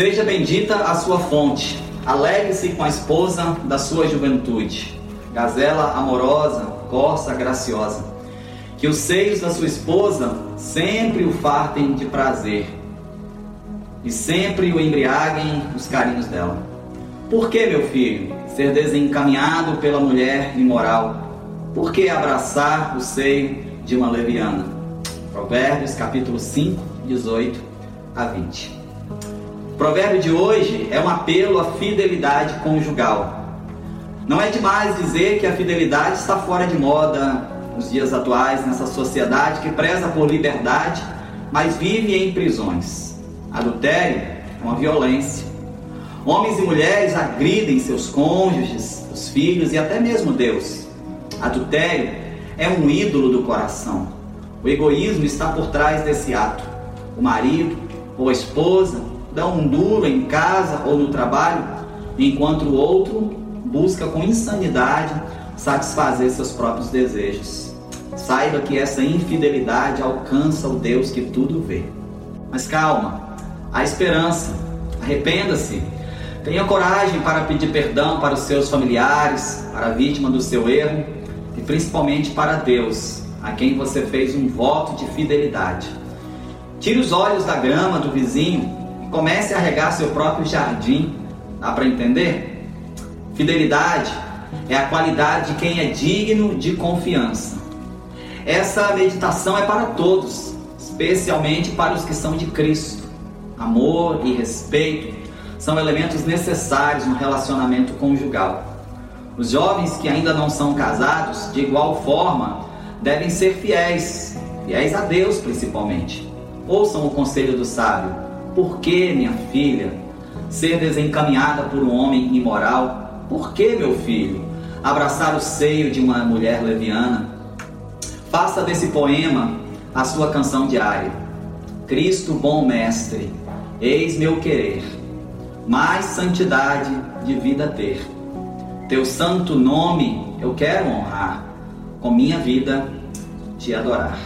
Seja bendita a sua fonte, alegre-se com a esposa da sua juventude, gazela amorosa, corça graciosa. Que os seios da sua esposa sempre o fartem de prazer e sempre o embriaguem os carinhos dela. Por que, meu filho, ser desencaminhado pela mulher imoral? Por que abraçar o seio de uma leviana? Provérbios capítulo 5, 18 a 20. Provérbio de hoje é um apelo à fidelidade conjugal. Não é demais dizer que a fidelidade está fora de moda nos dias atuais, nessa sociedade que preza por liberdade, mas vive em prisões. Adultério é uma violência. Homens e mulheres agridem seus cônjuges, os filhos e até mesmo Deus. Adultério é um ídolo do coração. O egoísmo está por trás desse ato. O marido ou a esposa dão um duro em casa ou no trabalho, enquanto o outro busca com insanidade satisfazer seus próprios desejos. Saiba que essa infidelidade alcança o Deus que tudo vê. Mas calma, há esperança. Arrependa-se. Tenha coragem para pedir perdão para os seus familiares, para a vítima do seu erro e principalmente para Deus, a quem você fez um voto de fidelidade. Tire os olhos da grama do vizinho comece a regar seu próprio jardim. Dá para entender? Fidelidade é a qualidade de quem é digno de confiança. Essa meditação é para todos, especialmente para os que são de Cristo. Amor e respeito são elementos necessários no relacionamento conjugal. Os jovens que ainda não são casados, de igual forma, devem ser fiéis, fiéis a Deus principalmente. Ouçam o conselho do sábio. Por que, minha filha, ser desencaminhada por um homem imoral? Por que, meu filho, abraçar o seio de uma mulher leviana? Faça desse poema a sua canção diária. Cristo, bom mestre, eis meu querer, mais santidade de vida ter. Teu santo nome eu quero honrar, com minha vida te adorar.